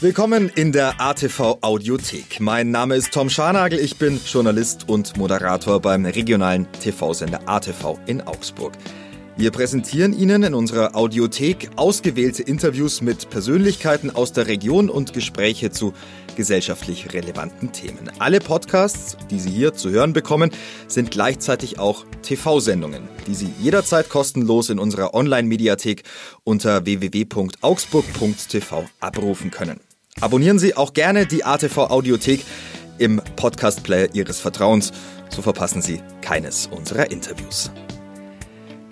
Willkommen in der ATV Audiothek. Mein Name ist Tom Scharnagel, ich bin Journalist und Moderator beim regionalen TV-Sender ATV in Augsburg. Wir präsentieren Ihnen in unserer Audiothek ausgewählte Interviews mit Persönlichkeiten aus der Region und Gespräche zu gesellschaftlich relevanten Themen. Alle Podcasts, die Sie hier zu hören bekommen, sind gleichzeitig auch TV-Sendungen, die Sie jederzeit kostenlos in unserer Online-Mediathek unter www.augsburg.tv abrufen können. Abonnieren Sie auch gerne die ATV Audiothek im Podcast-Player Ihres Vertrauens, so verpassen Sie keines unserer Interviews.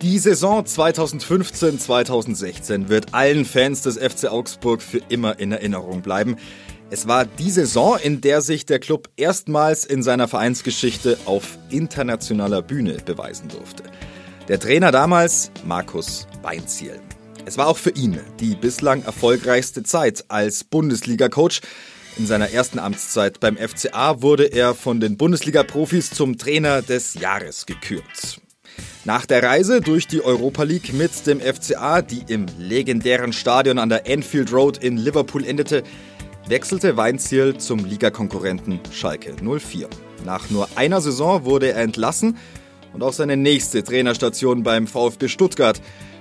Die Saison 2015-2016 wird allen Fans des FC Augsburg für immer in Erinnerung bleiben. Es war die Saison, in der sich der Club erstmals in seiner Vereinsgeschichte auf internationaler Bühne beweisen durfte. Der Trainer damals Markus Weinziel. Es war auch für ihn die bislang erfolgreichste Zeit als Bundesliga-Coach. In seiner ersten Amtszeit beim FCA wurde er von den Bundesliga-Profis zum Trainer des Jahres gekürt. Nach der Reise durch die Europa League mit dem FCA, die im legendären Stadion an der Enfield Road in Liverpool endete, wechselte Weinziel zum Ligakonkurrenten Schalke 04. Nach nur einer Saison wurde er entlassen und auch seine nächste Trainerstation beim VfB Stuttgart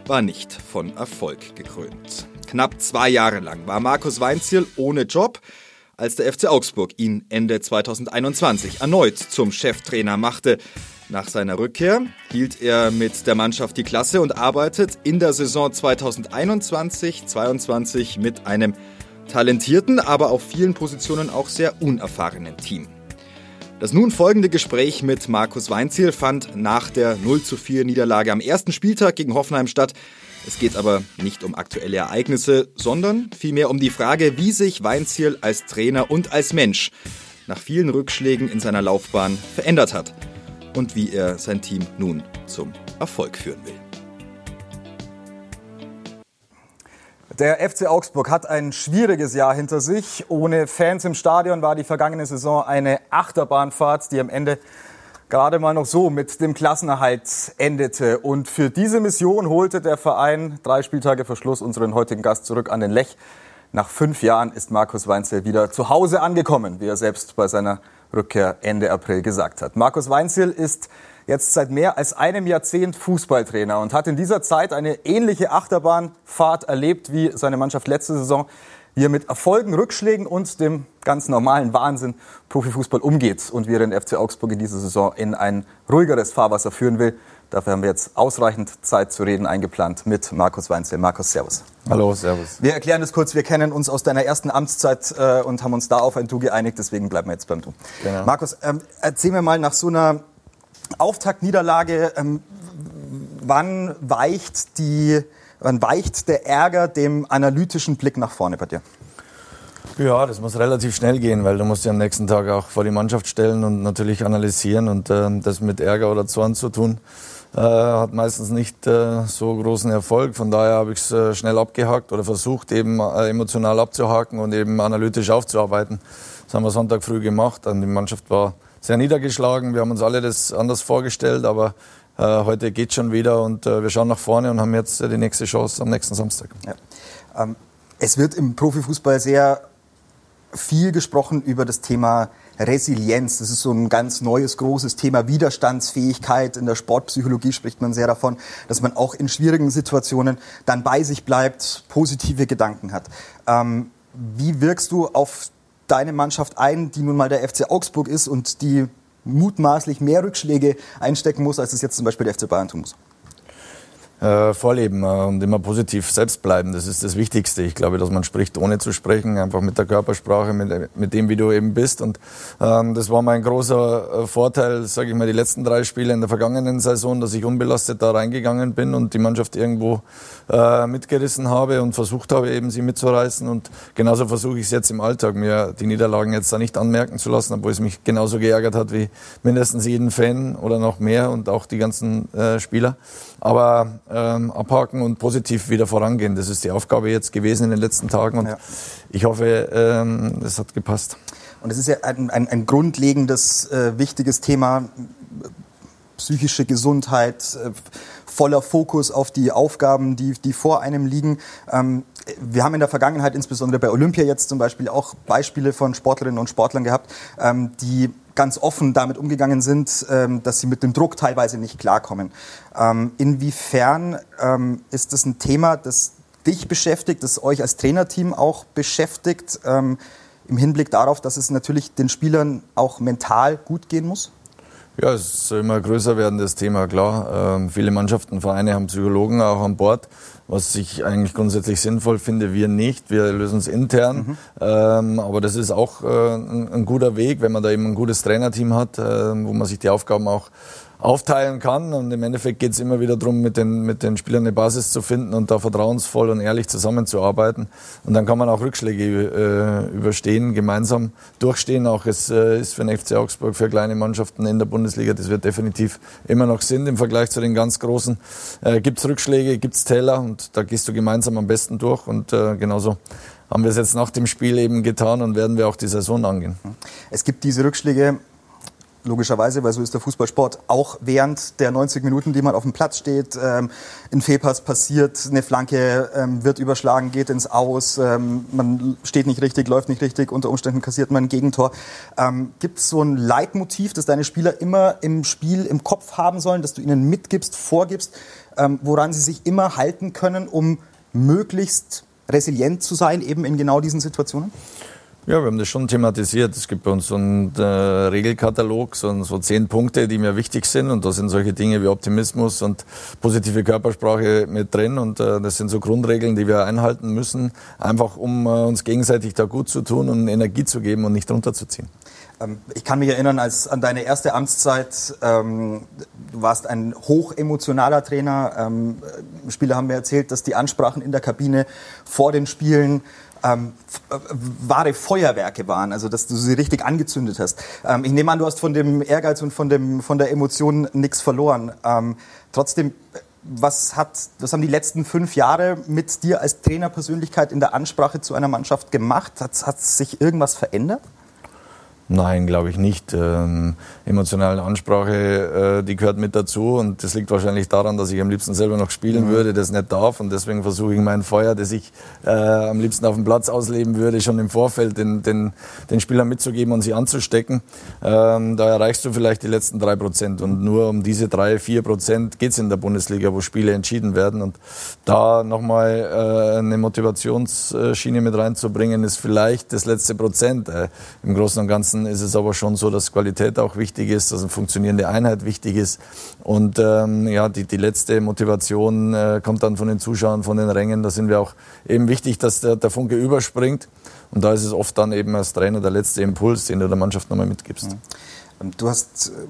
war nicht von Erfolg gekrönt. Knapp zwei Jahre lang war Markus Weinziel ohne Job, als der FC Augsburg ihn Ende 2021 erneut zum Cheftrainer machte. Nach seiner Rückkehr hielt er mit der Mannschaft die Klasse und arbeitet in der Saison 2021-22 mit einem talentierten, aber auf vielen Positionen auch sehr unerfahrenen Team. Das nun folgende Gespräch mit Markus Weinziel fand nach der 0 zu 4 Niederlage am ersten Spieltag gegen Hoffenheim statt. Es geht aber nicht um aktuelle Ereignisse, sondern vielmehr um die Frage, wie sich Weinziel als Trainer und als Mensch nach vielen Rückschlägen in seiner Laufbahn verändert hat und wie er sein Team nun zum Erfolg führen will. Der FC Augsburg hat ein schwieriges Jahr hinter sich. Ohne Fans im Stadion war die vergangene Saison eine Achterbahnfahrt, die am Ende gerade mal noch so mit dem Klassenerhalt endete. Und für diese Mission holte der Verein drei Spieltage vor Schluss unseren heutigen Gast zurück an den Lech. Nach fünf Jahren ist Markus Weinzel wieder zu Hause angekommen, wie er selbst bei seiner Rückkehr Ende April gesagt hat. Markus Weinzel ist jetzt seit mehr als einem Jahrzehnt Fußballtrainer und hat in dieser Zeit eine ähnliche Achterbahnfahrt erlebt wie seine Mannschaft letzte Saison, wie er mit Erfolgen, Rückschlägen und dem ganz normalen Wahnsinn Profifußball umgeht und wie er den FC Augsburg in dieser Saison in ein ruhigeres Fahrwasser führen will. Dafür haben wir jetzt ausreichend Zeit zu reden eingeplant mit Markus Weinzel. Markus, Servus. Hallo, Servus. Wir erklären das kurz. Wir kennen uns aus deiner ersten Amtszeit äh, und haben uns da auf ein Du geeinigt. Deswegen bleiben wir jetzt beim Du. Genau. Markus, ähm, erzähl mir mal nach so einer Auftaktniederlage, ähm, wann weicht die, wann weicht der Ärger dem analytischen Blick nach vorne bei dir? Ja, das muss relativ schnell gehen, weil du musst dich am nächsten Tag auch vor die Mannschaft stellen und natürlich analysieren und äh, das mit Ärger oder Zorn zu tun, äh, hat meistens nicht äh, so großen Erfolg. Von daher habe ich es äh, schnell abgehakt oder versucht eben äh, emotional abzuhaken und eben analytisch aufzuarbeiten. Das haben wir Sonntag früh gemacht und die Mannschaft war sehr niedergeschlagen. Wir haben uns alle das anders vorgestellt, aber äh, heute geht schon wieder und äh, wir schauen nach vorne und haben jetzt äh, die nächste Chance am nächsten Samstag. Ja. Ähm, es wird im Profifußball sehr viel gesprochen über das Thema Resilienz. Das ist so ein ganz neues, großes Thema. Widerstandsfähigkeit. In der Sportpsychologie spricht man sehr davon, dass man auch in schwierigen Situationen dann bei sich bleibt, positive Gedanken hat. Ähm, wie wirkst du auf deine Mannschaft ein, die nun mal der FC Augsburg ist und die mutmaßlich mehr Rückschläge einstecken muss, als es jetzt zum Beispiel der FC Bayern tun muss? Äh, vorleben äh, und immer positiv selbst bleiben. Das ist das Wichtigste. Ich glaube, dass man spricht, ohne zu sprechen, einfach mit der Körpersprache, mit, mit dem, wie du eben bist. Und ähm, das war mein großer äh, Vorteil, sage ich mal, die letzten drei Spiele in der vergangenen Saison, dass ich unbelastet da reingegangen bin und die Mannschaft irgendwo äh, mitgerissen habe und versucht habe, eben sie mitzureißen. Und genauso versuche ich es jetzt im Alltag, mir die Niederlagen jetzt da nicht anmerken zu lassen, obwohl es mich genauso geärgert hat wie mindestens jeden Fan oder noch mehr und auch die ganzen äh, Spieler. Aber ähm, abhaken und positiv wieder vorangehen. Das ist die Aufgabe jetzt gewesen in den letzten Tagen und ja. ich hoffe, ähm, es hat gepasst. Und es ist ja ein, ein, ein grundlegendes, äh, wichtiges Thema. psychische Gesundheit, äh, voller Fokus auf die Aufgaben, die, die vor einem liegen. Ähm, wir haben in der Vergangenheit, insbesondere bei Olympia jetzt zum Beispiel, auch Beispiele von Sportlerinnen und Sportlern gehabt, ähm, die ganz offen damit umgegangen sind, ähm, dass sie mit dem Druck teilweise nicht klarkommen. Ähm, inwiefern ähm, ist das ein Thema, das dich beschäftigt, das euch als Trainerteam auch beschäftigt, ähm, im Hinblick darauf, dass es natürlich den Spielern auch mental gut gehen muss? Ja, es soll immer größer werden, das Thema, klar. Ähm, viele Mannschaften, Vereine haben Psychologen auch an Bord, was ich eigentlich grundsätzlich sinnvoll finde. Wir nicht, wir lösen es intern. Mhm. Ähm, aber das ist auch äh, ein, ein, guter Weg, wenn man da eben ein gutes Trainerteam hat, äh, wo man sich die Aufgaben auch aufteilen kann. Und im Endeffekt geht es immer wieder darum, mit den, mit den Spielern eine Basis zu finden und da vertrauensvoll und ehrlich zusammenzuarbeiten. Und dann kann man auch Rückschläge äh, überstehen, gemeinsam durchstehen. Auch es äh, ist für den FC Augsburg, für kleine Mannschaften in der Bundesliga, das wird definitiv immer noch Sinn im Vergleich zu den ganz Großen. Äh, gibt es Rückschläge, gibt es Täler und da gehst du gemeinsam am besten durch. Und äh, genauso haben wir es jetzt nach dem Spiel eben getan und werden wir auch die Saison angehen. Es gibt diese Rückschläge logischerweise, weil so ist der Fußballsport, auch während der 90 Minuten, die man auf dem Platz steht, ähm, ein Fehlpass passiert, eine Flanke ähm, wird überschlagen, geht ins Aus, ähm, man steht nicht richtig, läuft nicht richtig, unter Umständen kassiert man ein Gegentor. Ähm, Gibt es so ein Leitmotiv, das deine Spieler immer im Spiel im Kopf haben sollen, dass du ihnen mitgibst, vorgibst, ähm, woran sie sich immer halten können, um möglichst resilient zu sein, eben in genau diesen Situationen? Ja, wir haben das schon thematisiert. Es gibt bei uns so einen äh, Regelkatalog, so, so, zehn Punkte, die mir wichtig sind. Und da sind solche Dinge wie Optimismus und positive Körpersprache mit drin. Und äh, das sind so Grundregeln, die wir einhalten müssen, einfach um äh, uns gegenseitig da gut zu tun und Energie zu geben und nicht runterzuziehen. Ähm, ich kann mich erinnern, als an deine erste Amtszeit, ähm, du warst ein hochemotionaler Trainer. Ähm, Spieler haben mir erzählt, dass die Ansprachen in der Kabine vor den Spielen ähm, äh, wahre Feuerwerke waren, also dass du sie richtig angezündet hast. Ähm, ich nehme an, du hast von dem Ehrgeiz und von, dem, von der Emotion nichts verloren. Ähm, trotzdem, was, hat, was haben die letzten fünf Jahre mit dir als Trainerpersönlichkeit in der Ansprache zu einer Mannschaft gemacht? Hat, hat sich irgendwas verändert? Nein, glaube ich nicht. Ähm, emotionale Ansprache, äh, die gehört mit dazu und das liegt wahrscheinlich daran, dass ich am liebsten selber noch spielen mhm. würde, das nicht darf und deswegen versuche ich mein Feuer, das ich äh, am liebsten auf dem Platz ausleben würde, schon im Vorfeld den, den, den Spielern mitzugeben und sie anzustecken. Ähm, da erreichst du vielleicht die letzten drei Prozent und nur um diese drei, vier Prozent geht's in der Bundesliga, wo Spiele entschieden werden und da nochmal äh, eine Motivationsschiene mit reinzubringen, ist vielleicht das letzte Prozent. Äh, Im Großen und Ganzen Ganzen ist es aber schon so, dass Qualität auch wichtig ist, dass eine funktionierende Einheit wichtig ist. Und ähm, ja, die, die letzte Motivation äh, kommt dann von den Zuschauern, von den Rängen. Da sind wir auch eben wichtig, dass der, der Funke überspringt. Und da ist es oft dann eben als Trainer der letzte Impuls, den du der Mannschaft nochmal mitgibst. Mhm. Du hast äh,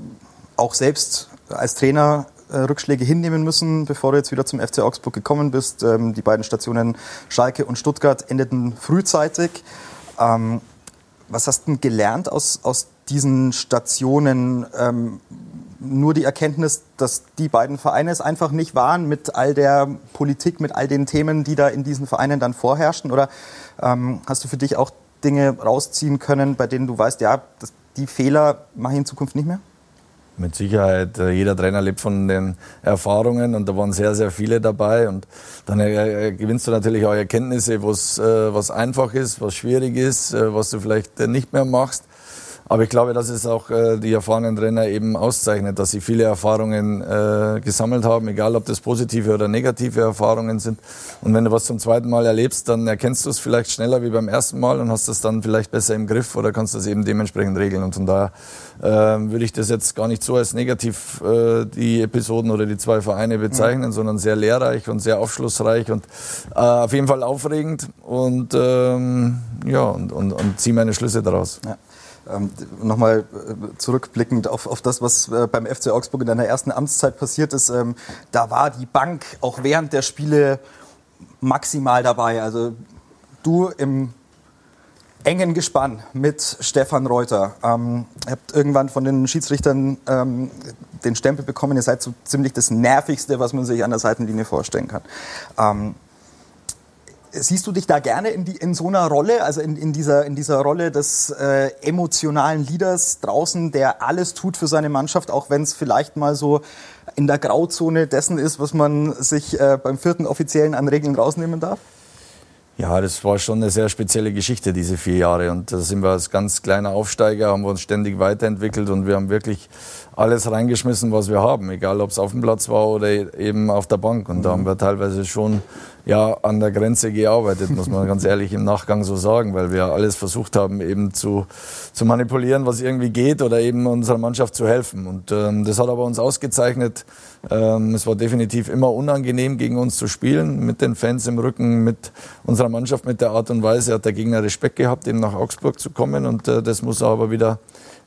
auch selbst als Trainer äh, Rückschläge hinnehmen müssen, bevor du jetzt wieder zum FC Augsburg gekommen bist. Ähm, die beiden Stationen Schalke und Stuttgart endeten frühzeitig. Was hast du gelernt aus, aus diesen Stationen? Ähm, nur die Erkenntnis, dass die beiden Vereine es einfach nicht waren mit all der Politik, mit all den Themen, die da in diesen Vereinen dann vorherrschen? Oder ähm, hast du für dich auch Dinge rausziehen können, bei denen du weißt, ja, das, die Fehler mache ich in Zukunft nicht mehr? Mit Sicherheit, äh, jeder Trainer lebt von den Erfahrungen und da waren sehr, sehr viele dabei und dann äh, gewinnst du natürlich auch Erkenntnisse, was, äh, was einfach ist, was schwierig ist, was du vielleicht nicht mehr machst. Aber ich glaube, dass es auch äh, die erfahrenen Trainer eben auszeichnet, dass sie viele Erfahrungen äh, gesammelt haben, egal ob das positive oder negative Erfahrungen sind. Und wenn du was zum zweiten Mal erlebst, dann erkennst du es vielleicht schneller wie beim ersten Mal und hast es dann vielleicht besser im Griff oder kannst das eben dementsprechend regeln. Und von daher äh, würde ich das jetzt gar nicht so als negativ äh, die Episoden oder die zwei Vereine bezeichnen, mhm. sondern sehr lehrreich und sehr aufschlussreich und äh, auf jeden Fall aufregend und ähm, ja und, und, und ziehe meine Schlüsse daraus. Ja. Ähm, Nochmal äh, zurückblickend auf, auf das, was äh, beim FC Augsburg in deiner ersten Amtszeit passiert ist. Ähm, da war die Bank auch während der Spiele maximal dabei. Also du im engen Gespann mit Stefan Reuter. Ähm, ihr habt irgendwann von den Schiedsrichtern ähm, den Stempel bekommen, ihr seid so ziemlich das Nervigste, was man sich an der Seitenlinie vorstellen kann. Ähm, siehst du dich da gerne in, die, in so einer Rolle, also in, in, dieser, in dieser Rolle des äh, emotionalen Leaders draußen, der alles tut für seine Mannschaft, auch wenn es vielleicht mal so in der Grauzone dessen ist, was man sich äh, beim vierten Offiziellen an Regeln rausnehmen darf? Ja, das war schon eine sehr spezielle Geschichte, diese vier Jahre. Und da sind wir als ganz kleiner Aufsteiger, haben wir uns ständig weiterentwickelt und wir haben wirklich alles reingeschmissen, was wir haben, egal ob es auf dem Platz war oder eben auf der Bank. Und da haben wir teilweise schon ja, an der Grenze gearbeitet, muss man ganz ehrlich im Nachgang so sagen, weil wir alles versucht haben, eben zu, zu manipulieren, was irgendwie geht oder eben unserer Mannschaft zu helfen. Und ähm, das hat aber uns ausgezeichnet. Ähm, es war definitiv immer unangenehm, gegen uns zu spielen, mit den Fans im Rücken, mit unserer Mannschaft, mit der Art und Weise hat der Gegner Respekt gehabt, eben nach Augsburg zu kommen. Und äh, das muss er aber wieder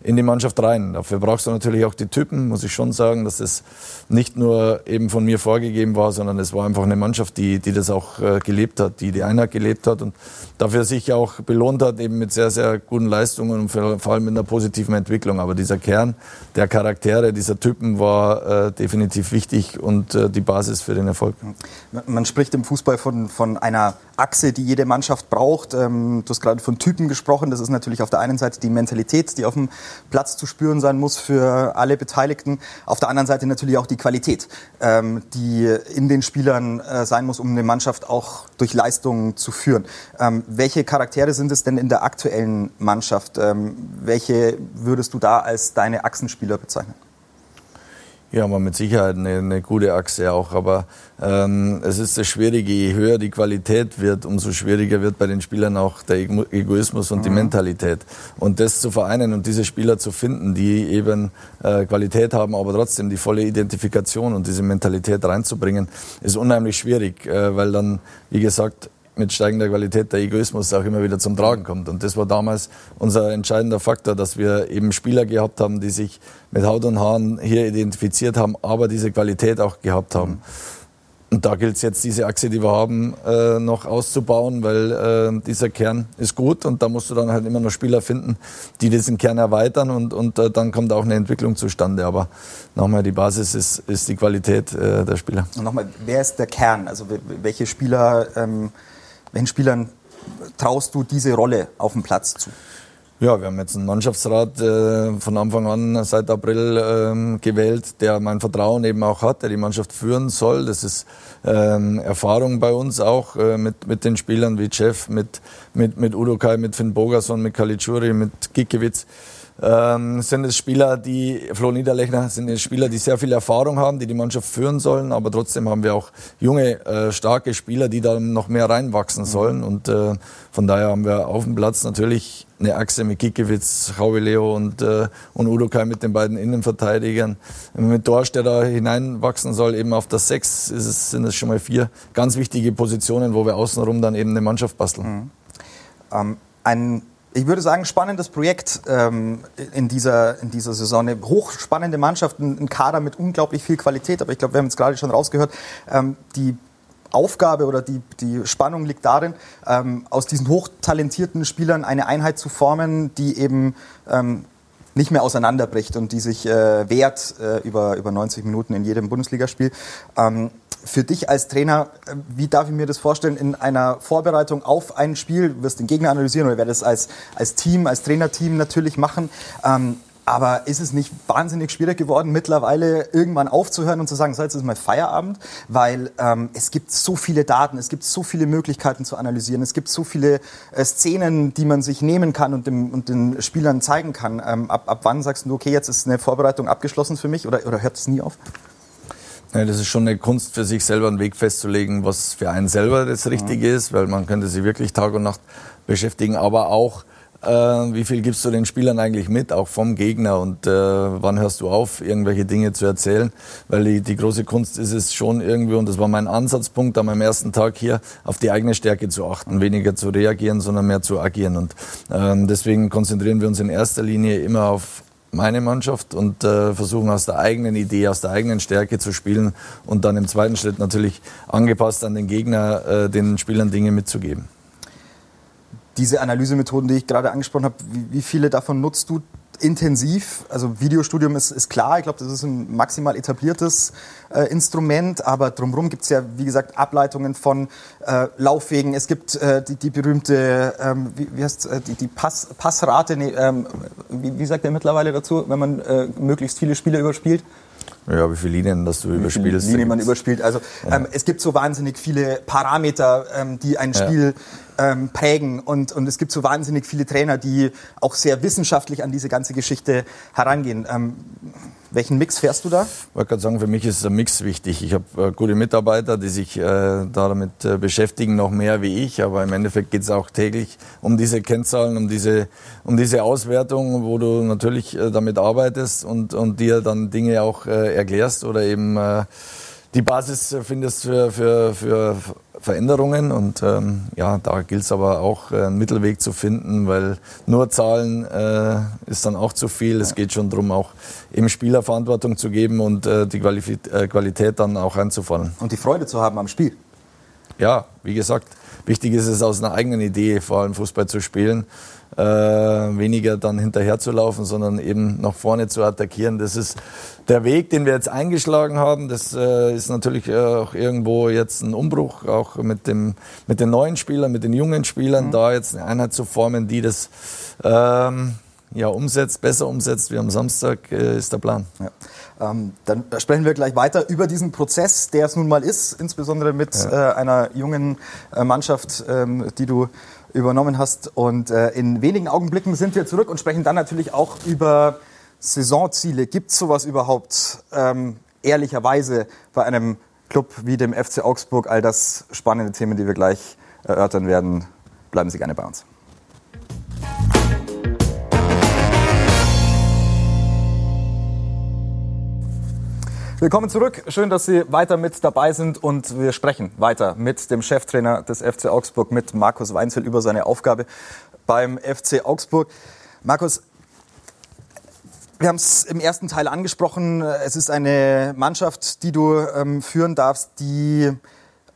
in die Mannschaft rein. Dafür brauchst du natürlich auch die Typen, muss ich schon sagen, dass das nicht nur eben von mir vorgegeben war, sondern es war einfach eine Mannschaft, die, die das auch äh, gelebt hat, die die Einheit gelebt hat und dafür sich auch belohnt hat, eben mit sehr, sehr guten Leistungen und vor allem mit einer positiven Entwicklung. Aber dieser Kern der Charaktere, dieser Typen war äh, definitiv wichtig und äh, die Basis für den Erfolg. Man spricht im Fußball von, von einer Achse, die jede Mannschaft braucht. Ähm, du hast gerade von Typen gesprochen. Das ist natürlich auf der einen Seite die Mentalität, die auf dem Platz zu spüren sein muss für alle Beteiligten. Auf der anderen Seite natürlich auch die Qualität, ähm, die in den Spielern äh, sein muss, um eine Mannschaft auch durch Leistungen zu führen. Ähm, welche Charaktere sind es denn in der aktuellen Mannschaft? welche würdest du da als deine Achsenspieler bezeichnen? Ja, aber mit Sicherheit eine, eine gute Achse auch. Aber ähm, es ist das Schwierige, je höher die Qualität wird, umso schwieriger wird bei den Spielern auch der Egoismus und mhm. die Mentalität. Und das zu vereinen und diese Spieler zu finden, die eben äh, Qualität haben, aber trotzdem die volle Identifikation und diese Mentalität reinzubringen, ist unheimlich schwierig, äh, weil dann, wie gesagt, mit steigender Qualität der Egoismus auch immer wieder zum Tragen kommt. Und das war damals unser entscheidender Faktor, dass wir eben Spieler gehabt haben, die sich mit Haut und Haaren hier identifiziert haben, aber diese Qualität auch gehabt haben. Und da gilt es jetzt, diese Achse, die wir haben, äh, noch auszubauen, weil äh, dieser Kern ist gut und da musst du dann halt immer noch Spieler finden, die diesen Kern erweitern und, und äh, dann kommt auch eine Entwicklung zustande. Aber nochmal, die Basis ist, ist die Qualität äh, der Spieler. Und nochmal, wer ist der Kern? Also welche Spieler ähm, welchen Spielern traust du diese Rolle auf dem Platz zu? Ja, wir haben jetzt einen Mannschaftsrat äh, von Anfang an seit April ähm, gewählt, der mein Vertrauen eben auch hat, der die Mannschaft führen soll. Das ist ähm, Erfahrung bei uns auch äh, mit, mit den Spielern wie Jeff, mit, mit, mit Udo Kai, mit Finn Bogerson, mit Kalitschuri, mit Gikiewicz ähm, sind es Spieler, die, Flo Niederlechner, sind es Spieler, die sehr viel Erfahrung haben, die die Mannschaft führen sollen, aber trotzdem haben wir auch junge, äh, starke Spieler, die da noch mehr reinwachsen mhm. sollen und äh, von daher haben wir auf dem Platz natürlich eine Achse mit Kikiewicz, Raui Leo und, äh, und Udo Kai mit den beiden Innenverteidigern. Mit Dorsch, der da hineinwachsen soll, eben auf das Sechs, ist es, sind es schon mal vier ganz wichtige Positionen, wo wir außenrum dann eben eine Mannschaft basteln. Mhm. Ähm, ein ich würde sagen, spannendes Projekt ähm, in, dieser, in dieser Saison. Eine hochspannende Mannschaft, ein, Kader mit unglaublich viel Qualität. Aber ich glaube, wir haben jetzt gerade schon rausgehört, ähm, die Aufgabe oder die, die Spannung liegt darin, ähm, aus diesen hochtalentierten Spielern eine Einheit zu formen, die eben ähm, nicht mehr auseinanderbricht und die sich äh, wehrt äh, über, über 90 Minuten in jedem Bundesligaspiel. Ähm, für dich als Trainer, wie darf ich mir das vorstellen, in einer Vorbereitung auf ein Spiel, du wirst den Gegner analysieren oder werdet es als, als Team, als Trainerteam natürlich machen. Ähm, aber ist es nicht wahnsinnig schwierig geworden, mittlerweile irgendwann aufzuhören und zu sagen, so jetzt ist mal Feierabend, weil ähm, es gibt so viele Daten, es gibt so viele Möglichkeiten zu analysieren, es gibt so viele äh, Szenen, die man sich nehmen kann und, dem, und den Spielern zeigen kann. Ähm, ab, ab wann sagst du, okay, jetzt ist eine Vorbereitung abgeschlossen für mich oder, oder hört es nie auf? Ja, das ist schon eine Kunst für sich selber einen Weg festzulegen, was für einen selber das Richtige mhm. ist, weil man könnte sich wirklich Tag und Nacht beschäftigen, aber auch äh, wie viel gibst du den Spielern eigentlich mit, auch vom Gegner? Und äh, wann hörst du auf, irgendwelche Dinge zu erzählen, weil die, die große Kunst ist es schon irgendwie, und das war mein Ansatzpunkt an meinem ersten Tag hier, auf die eigene Stärke zu achten, weniger zu reagieren, sondern mehr zu agieren. Und ähm, deswegen konzentrieren wir uns in erster Linie immer auf meine Mannschaft und äh, versuchen aus der eigenen Idee, aus der eigenen Stärke zu spielen und dann im zweiten Schritt natürlich angepasst an den Gegner äh, den Spielern Dinge mitzugeben. Diese Analysemethoden, die ich gerade angesprochen habe, wie, wie viele davon nutzt du intensiv. Also Videostudium ist, ist klar, ich glaube, das ist ein maximal etabliertes äh, Instrument, aber drumherum gibt es ja, wie gesagt, Ableitungen von äh, Laufwegen. Es gibt äh, die, die, berühmte, ähm, wie, wie heißt die, die Pass, Passrate, nee, ähm, wie, wie, sagt er mittlerweile dazu, wenn man äh, möglichst viele Spiele überspielt? Ja, wie viele Linien, dass du überspielst. Wie viele Linien man überspielt. Also ja. ähm, es gibt so wahnsinnig viele Parameter, ähm, die ein Spiel ja. Ähm, prägen und, und es gibt so wahnsinnig viele Trainer, die auch sehr wissenschaftlich an diese ganze Geschichte herangehen. Ähm, welchen Mix fährst du da? Ich wollte gerade sagen, für mich ist ein Mix wichtig. Ich habe äh, gute Mitarbeiter, die sich äh, damit äh, beschäftigen, noch mehr wie ich. Aber im Endeffekt geht es auch täglich um diese Kennzahlen, um diese, um diese Auswertung, wo du natürlich äh, damit arbeitest und, und dir dann Dinge auch äh, erklärst oder eben äh, die Basis findest für, für, für Veränderungen. Und ähm, ja, da gilt es aber auch, äh, einen Mittelweg zu finden, weil nur Zahlen äh, ist dann auch zu viel. Es geht schon darum, auch eben Spieler Verantwortung zu geben und äh, die Quali äh, Qualität dann auch einzufallen. Und die Freude zu haben am Spiel. Ja, wie gesagt, wichtig ist es aus einer eigenen Idee, vor allem Fußball zu spielen äh, weniger dann hinterher zu laufen, sondern eben nach vorne zu attackieren. Das ist der Weg, den wir jetzt eingeschlagen haben. Das äh, ist natürlich auch irgendwo jetzt ein Umbruch, auch mit, dem, mit den neuen Spielern, mit den jungen Spielern, mhm. da jetzt eine Einheit zu formen, die das ähm, ja, umsetzt, besser umsetzt wie am Samstag, äh, ist der Plan. Ja. Ähm, dann sprechen wir gleich weiter über diesen Prozess, der es nun mal ist, insbesondere mit ja. äh, einer jungen äh, Mannschaft, ähm, die du übernommen hast. Und äh, in wenigen Augenblicken sind wir zurück und sprechen dann natürlich auch über Saisonziele. Gibt es sowas überhaupt ähm, ehrlicherweise bei einem Club wie dem FC Augsburg? All das spannende Themen, die wir gleich erörtern werden. Bleiben Sie gerne bei uns. Willkommen zurück. Schön, dass Sie weiter mit dabei sind und wir sprechen weiter mit dem Cheftrainer des FC Augsburg, mit Markus Weinzel über seine Aufgabe beim FC Augsburg. Markus, wir haben es im ersten Teil angesprochen. Es ist eine Mannschaft, die du ähm, führen darfst, die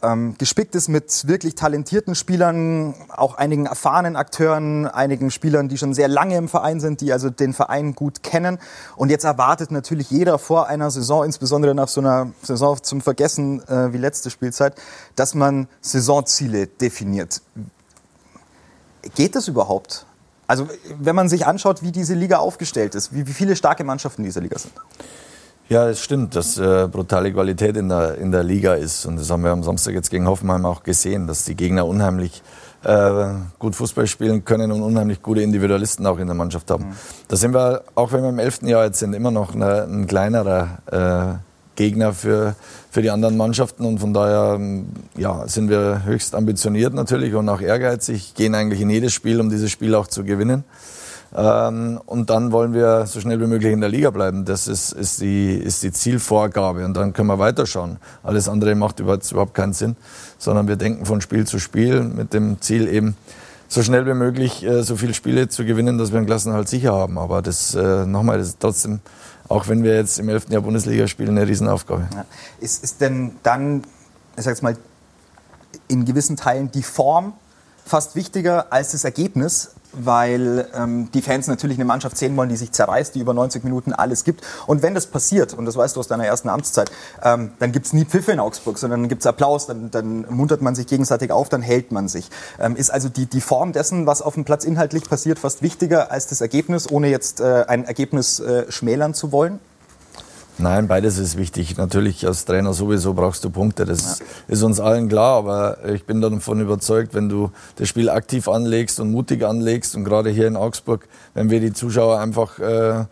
ähm, gespickt ist mit wirklich talentierten Spielern, auch einigen erfahrenen Akteuren, einigen Spielern, die schon sehr lange im Verein sind, die also den Verein gut kennen. Und jetzt erwartet natürlich jeder vor einer Saison, insbesondere nach so einer Saison zum Vergessen äh, wie letzte Spielzeit, dass man Saisonziele definiert. Geht das überhaupt? Also wenn man sich anschaut, wie diese Liga aufgestellt ist, wie, wie viele starke Mannschaften in dieser Liga sind. Ja, es stimmt, dass äh, brutale Qualität in der, in der Liga ist. Und das haben wir am Samstag jetzt gegen Hoffenheim auch gesehen, dass die Gegner unheimlich äh, gut Fußball spielen können und unheimlich gute Individualisten auch in der Mannschaft haben. Mhm. Da sind wir, auch wenn wir im elften Jahr jetzt sind, immer noch eine, ein kleinerer äh, Gegner für, für die anderen Mannschaften. Und von daher ja, sind wir höchst ambitioniert natürlich und auch ehrgeizig, gehen eigentlich in jedes Spiel, um dieses Spiel auch zu gewinnen. Ähm, und dann wollen wir so schnell wie möglich in der Liga bleiben. Das ist, ist, die, ist die Zielvorgabe. Und dann können wir weiterschauen. Alles andere macht überhaupt keinen Sinn, sondern wir denken von Spiel zu Spiel mit dem Ziel eben, so schnell wie möglich äh, so viele Spiele zu gewinnen, dass wir den Klassenhalt sicher haben. Aber das, äh, nochmal, das ist trotzdem, auch wenn wir jetzt im 11. Jahr Bundesliga spielen, eine Riesenaufgabe. Ja. Ist, ist denn dann, ich sag's mal, in gewissen Teilen die Form fast wichtiger als das Ergebnis? Weil ähm, die Fans natürlich eine Mannschaft sehen wollen, die sich zerreißt, die über 90 Minuten alles gibt. Und wenn das passiert, und das weißt du aus deiner ersten Amtszeit, ähm, dann gibt es nie Pfiffe in Augsburg, sondern dann gibt es Applaus, dann, dann muntert man sich gegenseitig auf, dann hält man sich. Ähm, ist also die, die Form dessen, was auf dem Platz inhaltlich passiert, fast wichtiger als das Ergebnis, ohne jetzt äh, ein Ergebnis äh, schmälern zu wollen? Nein, beides ist wichtig. Natürlich als Trainer sowieso brauchst du Punkte. Das ja. ist uns allen klar. Aber ich bin davon überzeugt, wenn du das Spiel aktiv anlegst und mutig anlegst und gerade hier in Augsburg, wenn wir die Zuschauer einfach äh,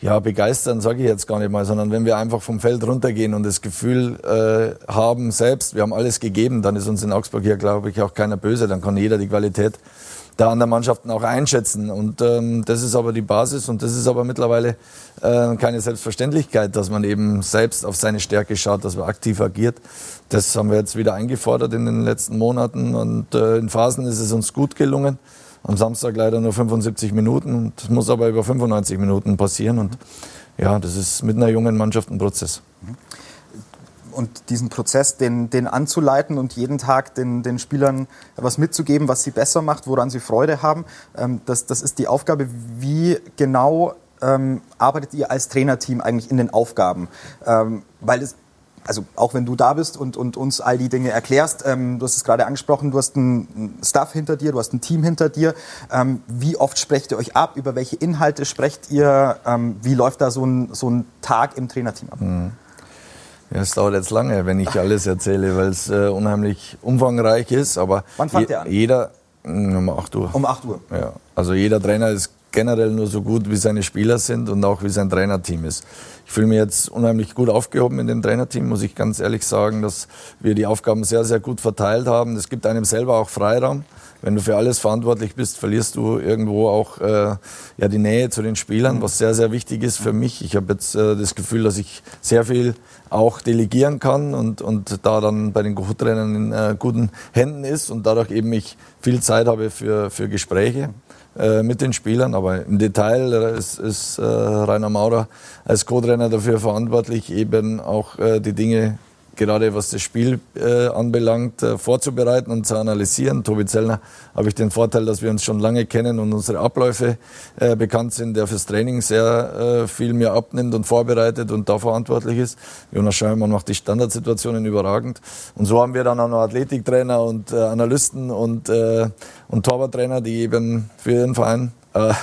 ja, begeistern, sage ich jetzt gar nicht mal, sondern wenn wir einfach vom Feld runtergehen und das Gefühl äh, haben selbst, wir haben alles gegeben, dann ist uns in Augsburg hier, glaube ich, auch keiner böse. Dann kann jeder die Qualität der anderen Mannschaften auch einschätzen. Und ähm, das ist aber die Basis und das ist aber mittlerweile äh, keine Selbstverständlichkeit, dass man eben selbst auf seine Stärke schaut, dass man aktiv agiert. Das haben wir jetzt wieder eingefordert in den letzten Monaten und äh, in Phasen ist es uns gut gelungen. Am Samstag leider nur 75 Minuten. Das muss aber über 95 Minuten passieren und ja, das ist mit einer jungen Mannschaft ein Prozess. Und diesen Prozess, den, den anzuleiten und jeden Tag den, den Spielern was mitzugeben, was sie besser macht, woran sie Freude haben. Ähm, das, das ist die Aufgabe. Wie genau ähm, arbeitet ihr als Trainerteam eigentlich in den Aufgaben? Ähm, weil es also auch wenn du da bist und, und uns all die Dinge erklärst, ähm, du hast es gerade angesprochen, du hast einen Staff hinter dir, du hast ein Team hinter dir. Ähm, wie oft sprecht ihr euch ab? Über welche Inhalte sprecht ihr? Ähm, wie läuft da so ein, so ein Tag im Trainerteam ab? Mhm. Ja, es dauert jetzt lange, wenn ich alles erzähle, weil es äh, unheimlich umfangreich ist. Aber Wann fangt ihr an? Jeder mm, um 8 Uhr. Um 8 Uhr. Ja. Also jeder Trainer ist generell nur so gut, wie seine Spieler sind und auch wie sein Trainerteam ist. Ich fühle mich jetzt unheimlich gut aufgehoben in dem Trainerteam, muss ich ganz ehrlich sagen, dass wir die Aufgaben sehr, sehr gut verteilt haben. Es gibt einem selber auch Freiraum. Wenn du für alles verantwortlich bist, verlierst du irgendwo auch äh, ja, die Nähe zu den Spielern, was sehr, sehr wichtig ist für mich. Ich habe jetzt äh, das Gefühl, dass ich sehr viel auch delegieren kann und, und da dann bei den Co-Trainern in äh, guten Händen ist und dadurch eben ich viel Zeit habe für, für Gespräche. Äh, mit den Spielern. Aber im Detail ist, ist äh, Rainer Maurer als Co-Trainer dafür verantwortlich, eben auch äh, die Dinge gerade was das Spiel äh, anbelangt, äh, vorzubereiten und zu analysieren. Tobi Zellner habe ich den Vorteil, dass wir uns schon lange kennen und unsere Abläufe äh, bekannt sind, der fürs Training sehr äh, viel mehr abnimmt und vorbereitet und da verantwortlich ist. Jonas Scheumann macht die Standardsituationen überragend. Und so haben wir dann auch noch Athletiktrainer und äh, Analysten und, äh, und Torwarttrainer, die eben für ihren Verein,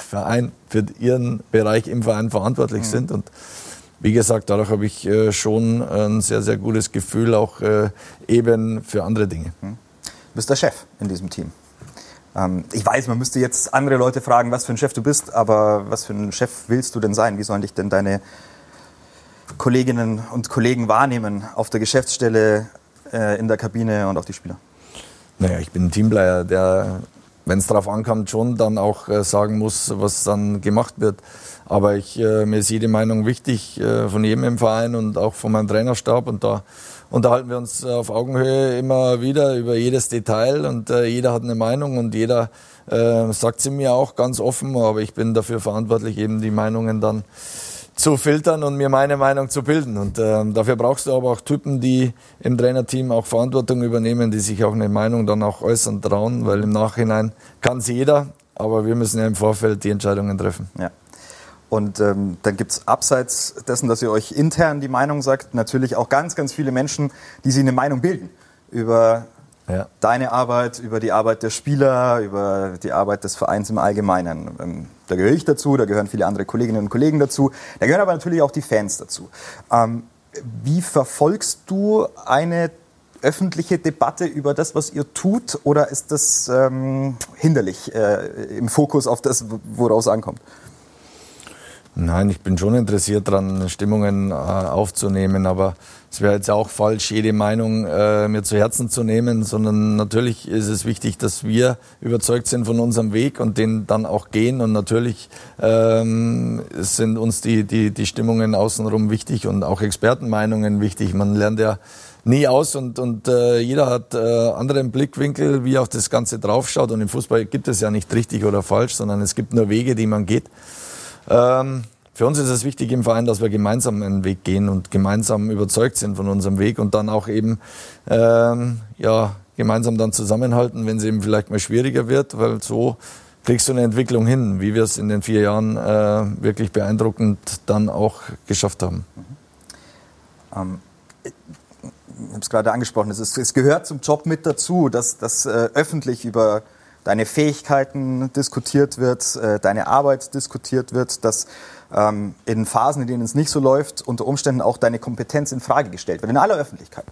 Verein, für ihren Bereich im Verein verantwortlich mhm. sind. Und wie gesagt, dadurch habe ich äh, schon ein sehr, sehr gutes Gefühl, auch äh, eben für andere Dinge. Hm. Du bist der Chef in diesem Team. Ähm, ich weiß, man müsste jetzt andere Leute fragen, was für ein Chef du bist, aber was für ein Chef willst du denn sein? Wie sollen dich denn deine Kolleginnen und Kollegen wahrnehmen auf der Geschäftsstelle, äh, in der Kabine und auch die Spieler? Naja, ich bin ein Teamplayer, der, wenn es darauf ankommt, schon dann auch sagen muss, was dann gemacht wird. Aber ich, äh, mir ist jede Meinung wichtig äh, von jedem im Verein und auch von meinem Trainerstab. Und da unterhalten wir uns auf Augenhöhe immer wieder über jedes Detail. Und äh, jeder hat eine Meinung und jeder äh, sagt sie mir auch ganz offen. Aber ich bin dafür verantwortlich, eben die Meinungen dann zu filtern und mir meine Meinung zu bilden. Und äh, dafür brauchst du aber auch Typen, die im Trainerteam auch Verantwortung übernehmen, die sich auch eine Meinung dann auch äußern trauen, weil im Nachhinein kann es jeder, aber wir müssen ja im Vorfeld die Entscheidungen treffen. Ja. Und ähm, dann gibt es abseits dessen, dass ihr euch intern die Meinung sagt, natürlich auch ganz, ganz viele Menschen, die sich eine Meinung bilden über ja. deine Arbeit, über die Arbeit der Spieler, über die Arbeit des Vereins im Allgemeinen. Ähm, da gehöre ich dazu, da gehören viele andere Kolleginnen und Kollegen dazu, da gehören aber natürlich auch die Fans dazu. Ähm, wie verfolgst du eine öffentliche Debatte über das, was ihr tut, oder ist das ähm, hinderlich äh, im Fokus auf das, woraus es ankommt? Nein, ich bin schon interessiert daran, Stimmungen äh, aufzunehmen, aber es wäre jetzt auch falsch, jede Meinung äh, mir zu Herzen zu nehmen, sondern natürlich ist es wichtig, dass wir überzeugt sind von unserem Weg und den dann auch gehen. Und natürlich ähm, sind uns die, die, die Stimmungen außenrum wichtig und auch Expertenmeinungen wichtig. Man lernt ja nie aus und, und äh, jeder hat äh, anderen Blickwinkel, wie auf das Ganze draufschaut. Und im Fußball gibt es ja nicht richtig oder falsch, sondern es gibt nur Wege, die man geht. Ähm, für uns ist es wichtig im Verein, dass wir gemeinsam einen Weg gehen und gemeinsam überzeugt sind von unserem Weg und dann auch eben ähm, ja, gemeinsam dann zusammenhalten, wenn es eben vielleicht mal schwieriger wird, weil so kriegst du eine Entwicklung hin, wie wir es in den vier Jahren äh, wirklich beeindruckend dann auch geschafft haben. Mhm. Ähm, ich habe es gerade angesprochen, es, ist, es, gehört zum Job mit dazu, dass, dass äh, öffentlich über deine Fähigkeiten diskutiert wird, äh, deine Arbeit diskutiert wird, dass ähm, in Phasen, in denen es nicht so läuft, unter Umständen auch deine Kompetenz in Frage gestellt wird, in aller Öffentlichkeit.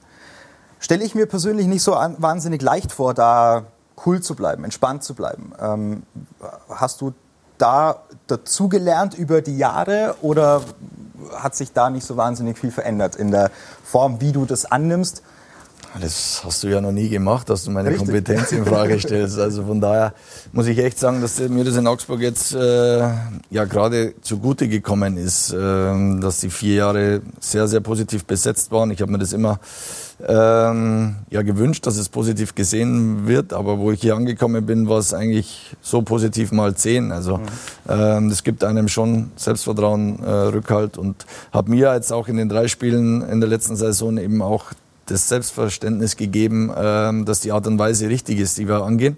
Stelle ich mir persönlich nicht so wahnsinnig leicht vor, da cool zu bleiben, entspannt zu bleiben. Ähm, hast du da dazugelernt über die Jahre oder hat sich da nicht so wahnsinnig viel verändert in der Form, wie du das annimmst? Das hast du ja noch nie gemacht, dass du meine Richtig. Kompetenz in Frage stellst. Also von daher muss ich echt sagen, dass mir das in Augsburg jetzt äh, ja gerade zugute gekommen ist, äh, dass die vier Jahre sehr, sehr positiv besetzt waren. Ich habe mir das immer ähm, ja, gewünscht, dass es positiv gesehen wird, aber wo ich hier angekommen bin, war es eigentlich so positiv mal zehn. Also mhm. ähm, das gibt einem schon Selbstvertrauen, äh, Rückhalt und habe mir jetzt auch in den drei Spielen in der letzten Saison eben auch das Selbstverständnis gegeben, ähm, dass die Art und Weise richtig ist, die wir angehen.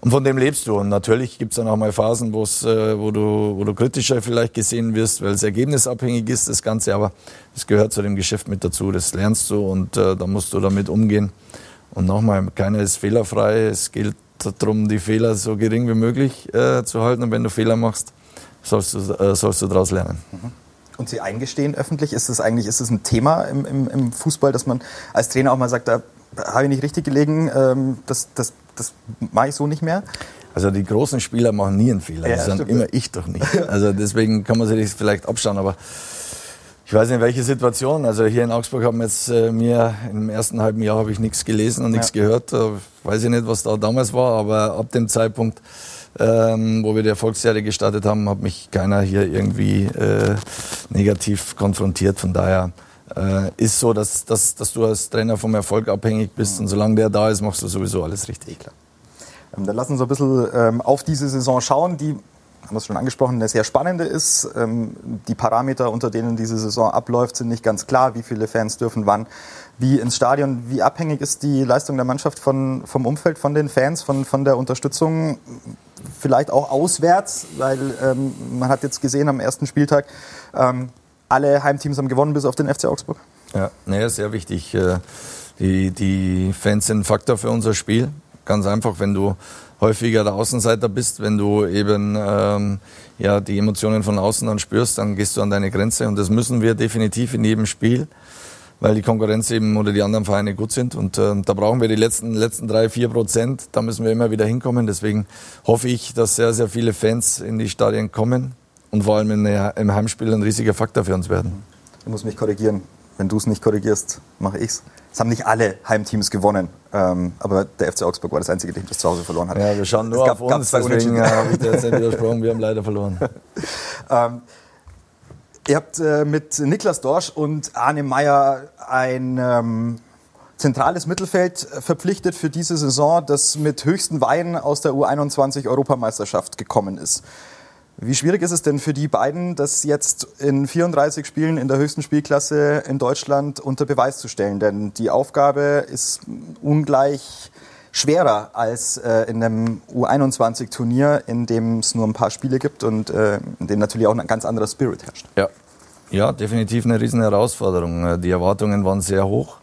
Und von dem lebst du. Und natürlich gibt es dann auch mal Phasen, äh, wo, du, wo du kritischer vielleicht gesehen wirst, weil es ergebnisabhängig ist, das Ganze. Aber es gehört zu dem Geschäft mit dazu. Das lernst du und äh, da musst du damit umgehen. Und nochmal, keiner ist fehlerfrei. Es gilt darum, die Fehler so gering wie möglich äh, zu halten. Und wenn du Fehler machst, sollst du, äh, daraus lernen. Mhm und sie eingestehen öffentlich? Ist das eigentlich ist das ein Thema im, im, im Fußball, dass man als Trainer auch mal sagt, da habe ich nicht richtig gelegen, ähm, das, das, das mache ich so nicht mehr? Also die großen Spieler machen nie einen Fehler. Ja, das sind immer ich doch nicht. Also deswegen kann man sich das vielleicht abschauen, aber ich weiß nicht, welche Situation. Also hier in Augsburg haben jetzt äh, mir im ersten halben Jahr habe ich nichts gelesen und nichts ja. gehört. Äh, weiß ich nicht, was da damals war, aber ab dem Zeitpunkt ähm, wo wir die Erfolgsserie gestartet haben, hat mich keiner hier irgendwie äh, negativ konfrontiert. Von daher äh, ist so, dass, dass, dass du als Trainer vom Erfolg abhängig bist und solange der da ist, machst du sowieso alles richtig. Klar. Ähm, dann lassen wir so ein bisschen ähm, auf diese Saison schauen, die haben wir es schon angesprochen, eine sehr spannende ist. Ähm, die Parameter, unter denen diese Saison abläuft, sind nicht ganz klar. Wie viele Fans dürfen wann wie ins Stadion? Wie abhängig ist die Leistung der Mannschaft von, vom Umfeld, von den Fans, von, von der Unterstützung? vielleicht auch auswärts, weil ähm, man hat jetzt gesehen am ersten Spieltag, ähm, alle Heimteams haben gewonnen bis auf den FC Augsburg. Ja, nee, sehr wichtig. Äh, die, die Fans sind ein Faktor für unser Spiel. Ganz einfach, wenn du häufiger der Außenseiter bist, wenn du eben ähm, ja, die Emotionen von außen dann spürst, dann gehst du an deine Grenze und das müssen wir definitiv in jedem Spiel weil die Konkurrenz eben oder die anderen Vereine gut sind. Und äh, da brauchen wir die letzten, letzten drei, vier Prozent. Da müssen wir immer wieder hinkommen. Deswegen hoffe ich, dass sehr, sehr viele Fans in die Stadien kommen und vor allem in, im Heimspiel ein riesiger Faktor für uns werden. Du musst mich korrigieren. Wenn du es nicht korrigierst, mache ich es. Es haben nicht alle Heimteams gewonnen, ähm, aber der FC Augsburg war das einzige Team, das zu Hause verloren hat. Ja, wir schauen nur gab, auf uns, deswegen äh, habe ich dir jetzt nicht widersprochen. Wir haben leider verloren. ähm, Ihr habt äh, mit Niklas Dorsch und Arne Meyer ein ähm, zentrales Mittelfeld verpflichtet für diese Saison, das mit höchsten Weihen aus der U21 Europameisterschaft gekommen ist. Wie schwierig ist es denn für die beiden, das jetzt in 34 Spielen in der höchsten Spielklasse in Deutschland unter Beweis zu stellen? Denn die Aufgabe ist ungleich schwerer als äh, in einem U21-Turnier, in dem es nur ein paar Spiele gibt und äh, in dem natürlich auch ein ganz anderer Spirit herrscht. Ja, ja definitiv eine riesen Herausforderung. Äh, die Erwartungen waren sehr hoch.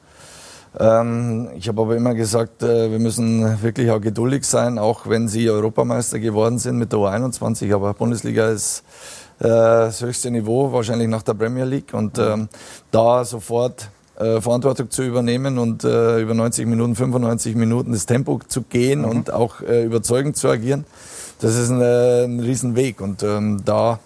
Ähm, ich habe aber immer gesagt, äh, wir müssen wirklich auch geduldig sein, auch wenn sie Europameister geworden sind mit der U21. Aber Bundesliga ist äh, das höchste Niveau, wahrscheinlich nach der Premier League. Und ähm, da sofort äh, Verantwortung zu übernehmen und äh, über 90 Minuten, 95 Minuten das Tempo zu gehen mhm. und auch äh, überzeugend zu agieren. Das ist ein, äh, ein Riesenweg und ähm, da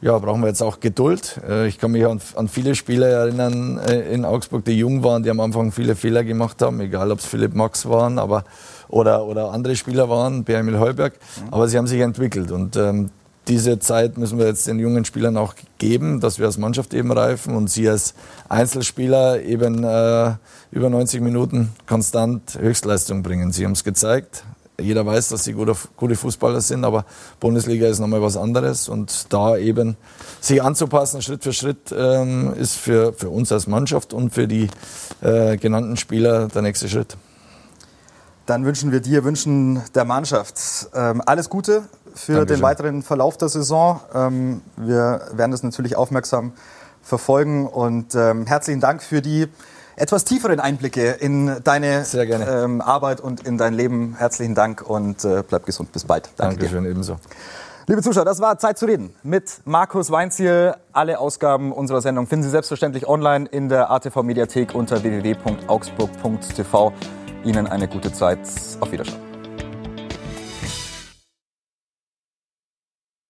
ja, brauchen wir jetzt auch Geduld. Äh, ich kann mich an, an viele Spieler erinnern äh, in Augsburg, die jung waren, die am Anfang viele Fehler gemacht haben, egal ob es Philipp Max waren aber, oder, oder andere Spieler waren, Bermil Heuberg, mhm. aber sie haben sich entwickelt und ähm, diese Zeit müssen wir jetzt den jungen Spielern auch geben, dass wir als Mannschaft eben reifen und sie als Einzelspieler eben äh, über 90 Minuten konstant Höchstleistung bringen. Sie haben es gezeigt. Jeder weiß, dass sie gute, gute Fußballer sind, aber Bundesliga ist nochmal was anderes und da eben sich anzupassen, Schritt für Schritt, ähm, ist für, für uns als Mannschaft und für die äh, genannten Spieler der nächste Schritt. Dann wünschen wir dir, wünschen der Mannschaft ähm, alles Gute für Dankeschön. den weiteren Verlauf der Saison. Ähm, wir werden das natürlich aufmerksam verfolgen und ähm, herzlichen Dank für die etwas tieferen Einblicke in deine ähm, Arbeit und in dein Leben. Herzlichen Dank und äh, bleib gesund. Bis bald. Danke Dankeschön, dir. ebenso. Liebe Zuschauer, das war Zeit zu reden mit Markus Weinziel. Alle Ausgaben unserer Sendung finden Sie selbstverständlich online in der ATV Mediathek unter www.augsburg.tv. Ihnen eine gute Zeit. Auf Wiedersehen.